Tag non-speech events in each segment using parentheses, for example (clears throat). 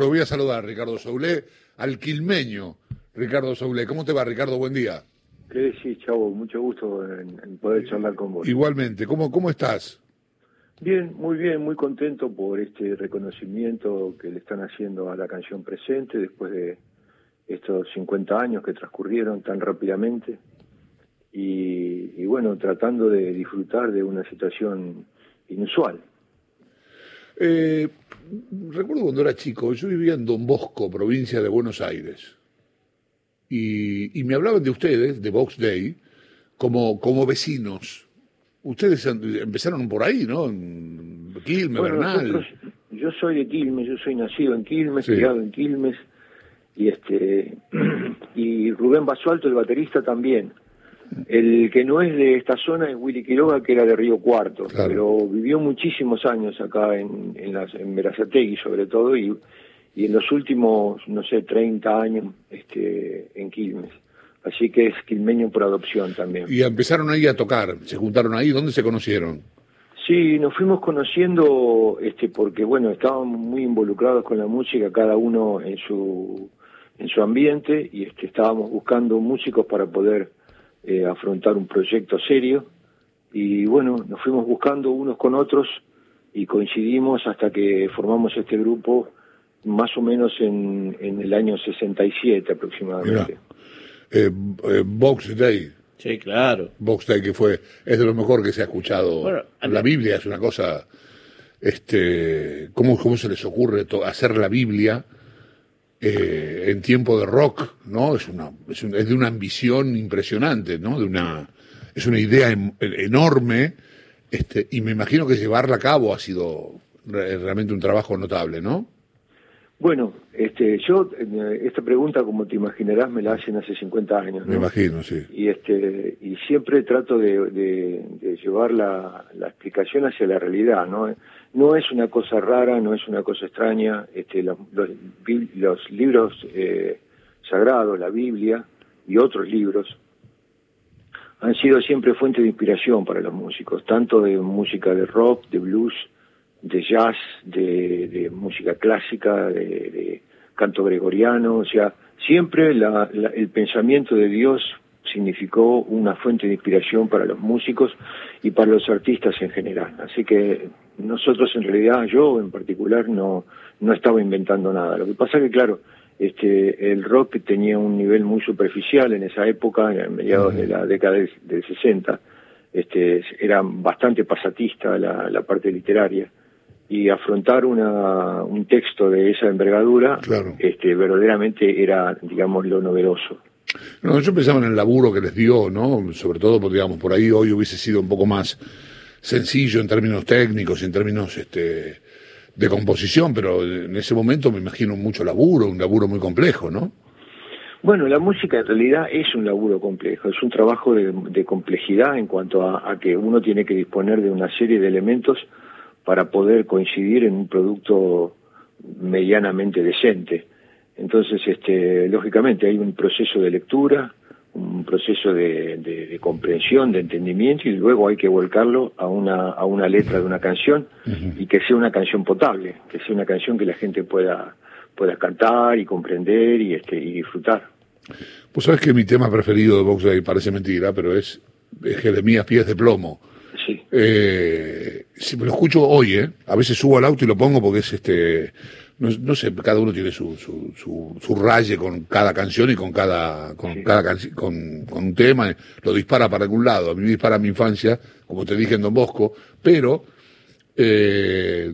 Lo voy a saludar, Ricardo Soulé, al quilmeño. Ricardo Soulé, ¿cómo te va, Ricardo? Buen día. ¿Qué decís, Chavo? Mucho gusto en, poder charlar con vos. Igualmente, ¿cómo, cómo estás? Bien, muy bien, muy contento por este reconocimiento que le están haciendo a la canción presente después de estos 50 años que transcurrieron tan rápidamente. Y, y bueno, tratando de disfrutar de una situación inusual. Eh, recuerdo cuando era chico, yo vivía en Don Bosco, provincia de Buenos Aires, y, me hablaban de ustedes, de Box Day, como, como vecinos. Ustedes empezaron por ahí, ¿no? En Quilmes, Bernal. yo soy de Quilmes, yo soy nacido en Quilmes, criado en Quilmes, y este (clears throat) y Rubén Basualto, el baterista, también. El que no es de esta zona es Willy Quiroga, que era de Río Cuarto, pero vivió muchísimos años acá en, en, las, en Verazategui sobre todo, y, y en los últimos, no sé, 30 años este, en Quilmes. Así que es quilmeño por adopción también. Y empezaron ahí a tocar, se juntaron ahí, ¿dónde se conocieron? Sí, nos fuimos conociendo este, porque, bueno, estábamos muy involucrados con la música, cada uno en su, en su ambiente, y este, estábamos buscando músicos para poder eh, afrontar un proyecto serio y bueno, nos fuimos buscando unos con otros y coincidimos hasta que formamos este grupo más o menos en, en el año 67 aproximadamente. Eh, eh, Box Day. Sí, claro. Box Day que fue, es de lo mejor que se ha escuchado. la Biblia es una cosa, este, ¿cómo, cómo se les ocurre hacer la Biblia? Eh, en tiempo de rock, ¿no? Es, una, es, de una ambición impresionante, ¿no? De una, es una idea enorme, este, y me imagino que llevarla a cabo ha sido realmente un trabajo notable, ¿no? Bueno, este, yo eh, esta pregunta, como te imaginarás, me la hacen hace 50 años. Me imagino, sí. Y este, y siempre trato de, de, llevar la, la, explicación hacia la realidad, ¿no? No es una cosa rara, no es una cosa extraña. Este, los, los, libros eh, sagrados, la Biblia y otros libros han sido siempre fuente de inspiración para los músicos, tanto de música de rock, de blues, de jazz, de, música clásica, de, canto gregoriano, o sea, siempre el pensamiento de Dios significó una fuente de inspiración para los músicos y para los artistas en general. Así que nosotros en realidad, yo en particular, no, no estaba inventando nada. Lo que pasa es que, claro, este, el rock tenía un nivel muy superficial en esa época, en mediados de la década del, 60, este, era bastante pasatista la, la parte literaria y afrontar una, un texto de esa envergadura este, verdaderamente era, digamos, lo novedoso. No, yo pensaba en el laburo que les dio, ¿no? Sobre todo, porque, digamos, por ahí hoy hubiese sido un poco más sencillo en términos técnicos y en términos este, de composición, pero en ese momento me imagino mucho laburo, un laburo muy complejo, ¿no? Bueno, la música en realidad es un laburo complejo, es un trabajo de, complejidad en cuanto a, que uno tiene que disponer de una serie de elementos para poder coincidir en un producto medianamente decente. Entonces, este, lógicamente hay un proceso de lectura, un proceso de, comprensión, de entendimiento y luego hay que volcarlo a una, a una letra de una canción y que sea una canción potable, que sea una canción que la gente pueda, pueda cantar y comprender y, este, y disfrutar. Pues sabes que mi tema preferido de Vox parece mentira, pero es, es Jeremías Pies de Plomo. Sí. Eh, si me lo escucho hoy, ¿eh? a veces subo al auto y lo pongo porque es este no, sé, cada uno tiene su, su, su, raye con cada canción y con cada, con cada con, con, un tema, lo dispara para algún lado. A mí me dispara mi infancia, como te dije en Don Bosco, pero eh,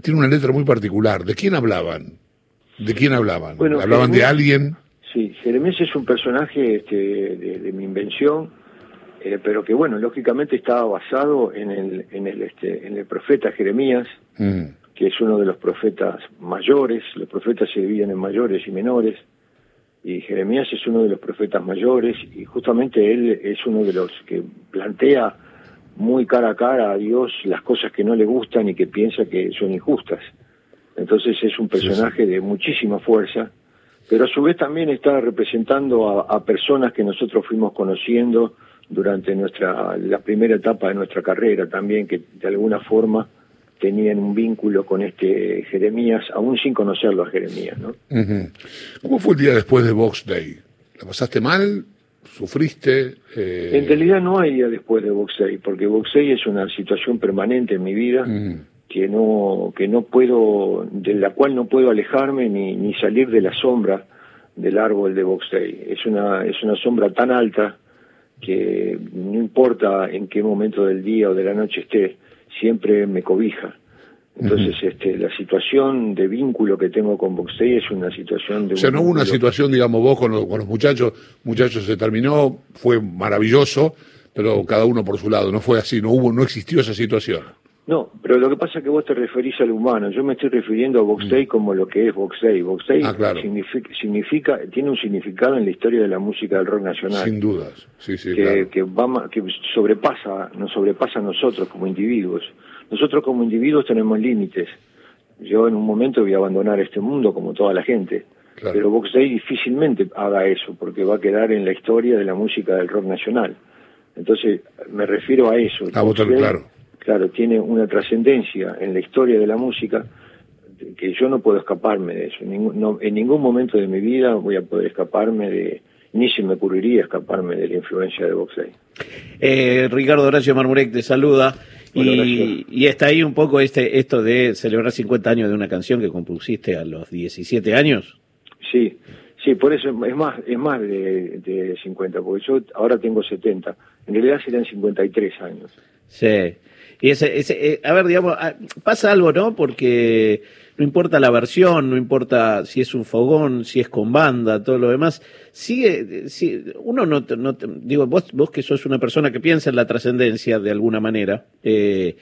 tiene una letra muy particular. ¿De quién hablaban? ¿De quién hablaban? ¿Hablaban de alguien? Sí, Jeremías es un personaje este, de, mi invención, eh, pero que bueno, lógicamente estaba basado en el, en el, este, en el profeta Jeremías. Mm que es uno de los profetas mayores, los profetas se dividen en mayores y menores, y Jeremías es uno de los profetas mayores, y justamente él es uno de los que plantea muy cara a cara a Dios las cosas que no le gustan y que piensa que son injustas. Entonces es un personaje de muchísima fuerza, pero a su vez también está representando a, a, personas que nosotros fuimos conociendo durante nuestra la primera etapa de nuestra carrera también, que de alguna forma tenían un vínculo con este Jeremías, aún sin conocerlo a Jeremías. ¿no? ¿Cómo fue el día después de Box Day? ¿La pasaste mal? ¿Sufriste? Eh... En realidad no hay día después de Box Day, porque Box Day es una situación permanente en mi vida que no que no puedo de la cual no puedo alejarme ni, ni salir de la sombra del árbol de Box Day. Es una es una sombra tan alta que no importa en qué momento del día o de la noche esté, siempre me cobija. Entonces, este, la situación de vínculo que tengo con Boxey es una situación de... O sea, no hubo una situación, digamos, vos con los, con los muchachos, muchachos se terminó, fue maravilloso, pero cada uno por su lado, no fue así, no hubo, no existió esa situación. No, pero lo que pasa es que vos te referís al humano. Yo me estoy refiriendo a Box Day mm. como lo que es Box Day. Box Day ah, significa, tiene un significado en la historia de la música del rock nacional. Sin dudas, sí, sí, que, que, va, que sobrepasa, nos sobrepasa a nosotros como individuos. Nosotros como individuos tenemos límites. Yo en un momento voy a abandonar este mundo como toda la gente. Pero Box Day difícilmente haga eso porque va a quedar en la historia de la música del rock nacional. Entonces me refiero a eso. A votar, claro claro, tiene una trascendencia en la historia de la música que yo no puedo escaparme de eso. En ningún, momento de mi vida voy a poder escaparme de, ni se me ocurriría escaparme de la influencia de Boxley. Eh, Ricardo Horacio Marmurek te saluda. y, está ahí un poco este esto de celebrar 50 años de una canción que compusiste a los 17 años. Sí, sí, por eso es más es más de, de 50, porque yo ahora tengo 70. En realidad serán 53 años. Sí. Y ese, ese, eh, a ver, digamos, ah, pasa algo, ¿no? Porque no importa la versión, no importa si es un fogón, si es con banda, todo lo demás, sigue, si, uno no, no digo, vos, vos que sos una persona que piensa en la trascendencia de alguna manera, eh,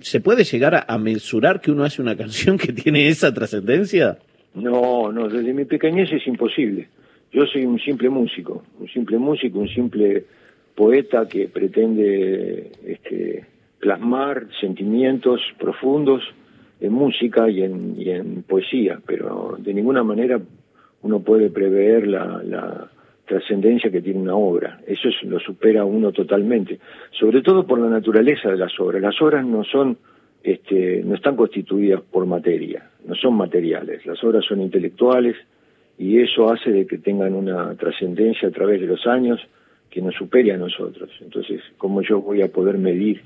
¿se puede llegar a, mensurar que uno hace una (laughs) canción que tiene esa trascendencia? No, no, desde mi pequeñez es imposible. Yo soy un simple músico, un simple músico, un simple poeta que pretende este, plasmar sentimientos profundos en música y en, poesía, pero de ninguna manera uno puede prever la, trascendencia que tiene una obra. Eso lo supera uno totalmente, sobre todo por la naturaleza de las obras. Las obras no son, este, no están constituidas por materia, no son materiales. Las obras son intelectuales y eso hace de que tengan una trascendencia a través de los años que nos supere a nosotros. Entonces, ¿cómo yo voy a poder medir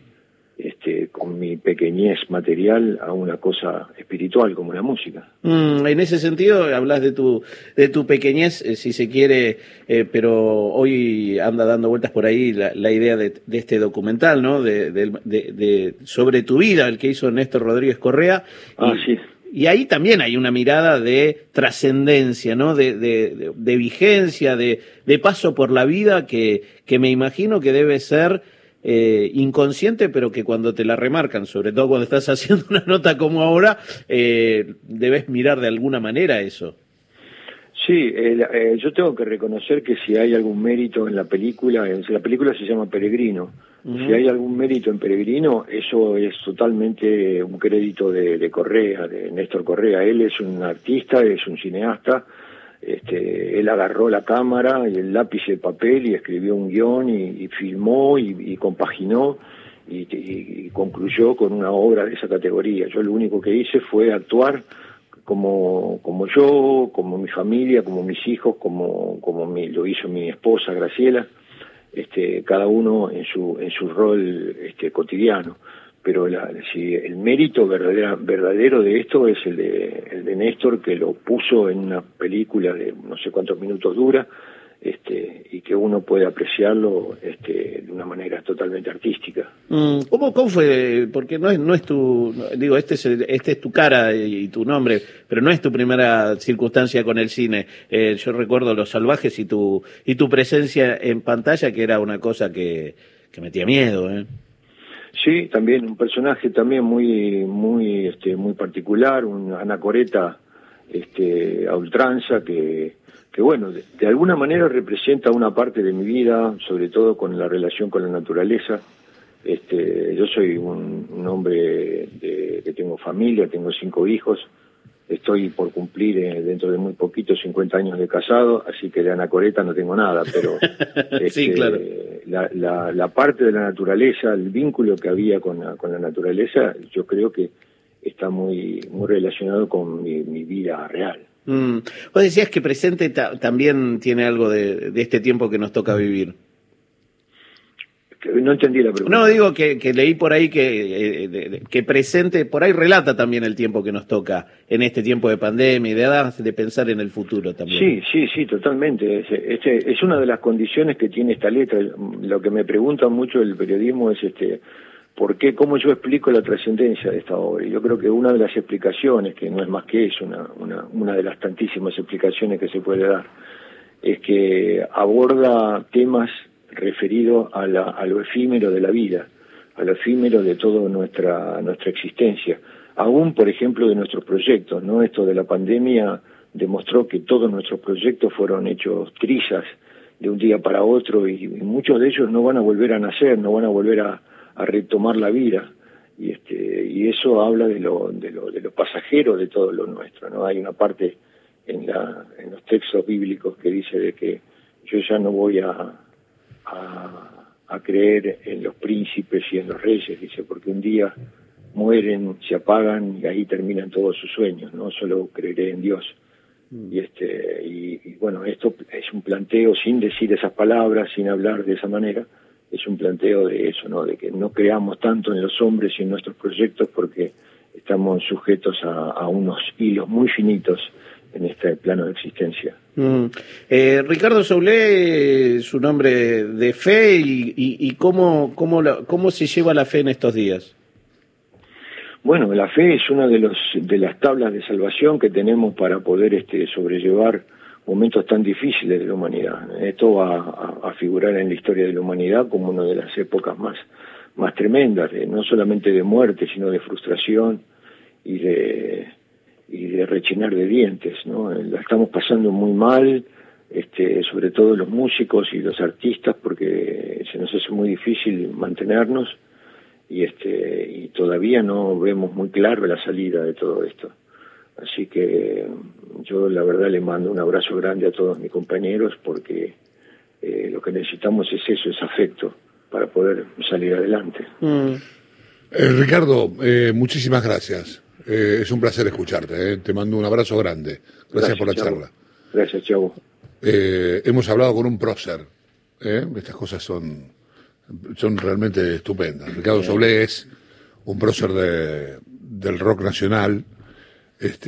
este, con mi pequeñez material a una cosa espiritual como la música. Mm, en ese sentido, hablas de tu, de tu pequeñez, eh, si se quiere, eh, pero hoy anda dando vueltas por ahí la, idea de, este documental, ¿no? De, sobre tu vida, el que hizo Néstor Rodríguez Correa. Ah, y, Y ahí también hay una mirada de trascendencia, ¿no? De, vigencia, de, paso por la vida que, que me imagino que debe ser eh, inconsciente, pero que cuando te la remarcan, sobre todo cuando estás (laughs) haciendo una nota como ahora, eh, debes mirar de alguna manera eso. Sí, eh, yo tengo que reconocer que si hay algún mérito en la película, en, la película se llama Peregrino, si hay algún mérito en Peregrino, eso es totalmente un crédito de, de Correa, de Néstor Correa. Él es un artista, es un cineasta, este, él agarró la cámara y el lápiz y el papel y escribió un guion y, filmó y, compaginó y, concluyó con una obra de esa categoría. Yo lo único que hice fue actuar como, como yo, como mi familia, como mis hijos, como, como mi, lo hizo mi esposa Graciela, este, cada uno en su, en su rol este, cotidiano pero la, si el mérito verdadera, verdadero de esto es el de, el de Néstor, que lo puso en una película de no sé cuántos minutos dura, este, y que uno puede apreciarlo este, de una manera totalmente artística. Mm, ¿Cómo, ¿Cómo, fue? Porque no es, no es tu, digo, este es, este es tu cara y tu nombre, pero no es tu primera circunstancia con el cine. Eh, yo recuerdo Los Salvajes y tu, y tu presencia en pantalla, que era una cosa que, que metía miedo. ¿eh? Sí, también un personaje también muy muy este muy particular, un anacoreta este a ultranza que que bueno, de, alguna manera representa una parte de mi vida, sobre todo con la relación con la naturaleza. Este, yo soy un, hombre de, que tengo familia, tengo cinco hijos, estoy por cumplir eh, dentro de muy poquito 50 años de casado, así que de anacoreta no tengo nada, pero (laughs) sí, este, claro. la, la, parte de la naturaleza, el vínculo que había con la, con la naturaleza, yo creo que está muy, muy relacionado con mi, vida real. Mm. Vos decías que presente también tiene algo de, de este tiempo que nos toca vivir. No entendí la pregunta. No, digo que, leí por ahí que, eh, que presente, por ahí relata también el tiempo que nos toca en este tiempo de pandemia y de edad, de pensar en el futuro también. Sí, sí, sí, totalmente. Este, es una de las condiciones que tiene esta letra. Lo que me pregunta mucho el periodismo es este por qué, cómo yo explico la trascendencia de esta obra. Yo creo que una de las explicaciones, que no es más que eso, una, una, una de las tantísimas explicaciones que se puede dar, es que aborda temas referido a, lo efímero de la vida, a lo efímero de toda nuestra, nuestra existencia, aún, por ejemplo, de nuestros proyectos, ¿no? Esto de la pandemia demostró que todos nuestros proyectos fueron hechos trizas de un día para otro y, muchos de ellos no van a volver a nacer, no van a volver a, retomar la vida. Y, este, y eso habla de lo, de, lo, de lo pasajero de todo lo nuestro, ¿no? Hay una parte en, la, en los textos bíblicos que dice de que yo ya no voy a, a, creer en los príncipes y en los reyes, dice, porque un día mueren, se apagan y ahí terminan todos sus sueños, no solo creeré en Dios. Mm. Y este y, bueno, esto es un planteo sin decir esas palabras, sin hablar de esa manera, es un planteo de eso, ¿no? De que no creamos tanto en los hombres y en nuestros proyectos porque estamos sujetos a unos hilos muy finitos en este plano de existencia. Mm. Eh, Ricardo Soule, su nombre de fe y, y, cómo, cómo, cómo se lleva la fe en estos días. Bueno, la fe es una de, los, de las tablas de salvación que tenemos para poder este, sobrellevar momentos tan difíciles de la humanidad. Esto va a, figurar en la historia de la humanidad como una de las épocas más, más tremendas, no solamente de muerte, sino de frustración y de, y de rechinar de dientes, ¿no? La estamos pasando muy mal, este, sobre todo los músicos y los artistas, porque se nos hace muy difícil mantenernos y este y todavía no vemos muy claro la salida de todo esto. Así que yo la verdad le mando un abrazo grande a todos mis compañeros porque eh, lo que necesitamos es eso, es afecto para poder salir adelante. Mm. Eh, Ricardo, eh, muchísimas gracias. Eh, es un placer escucharte. Eh. Te mando un abrazo grande. Gracias, por la charla. Gracias, Chavo. Eh, hemos hablado con un prócer. Estas cosas son, son realmente estupendas. Ricardo Soblé es un prócer de, del rock nacional. Este,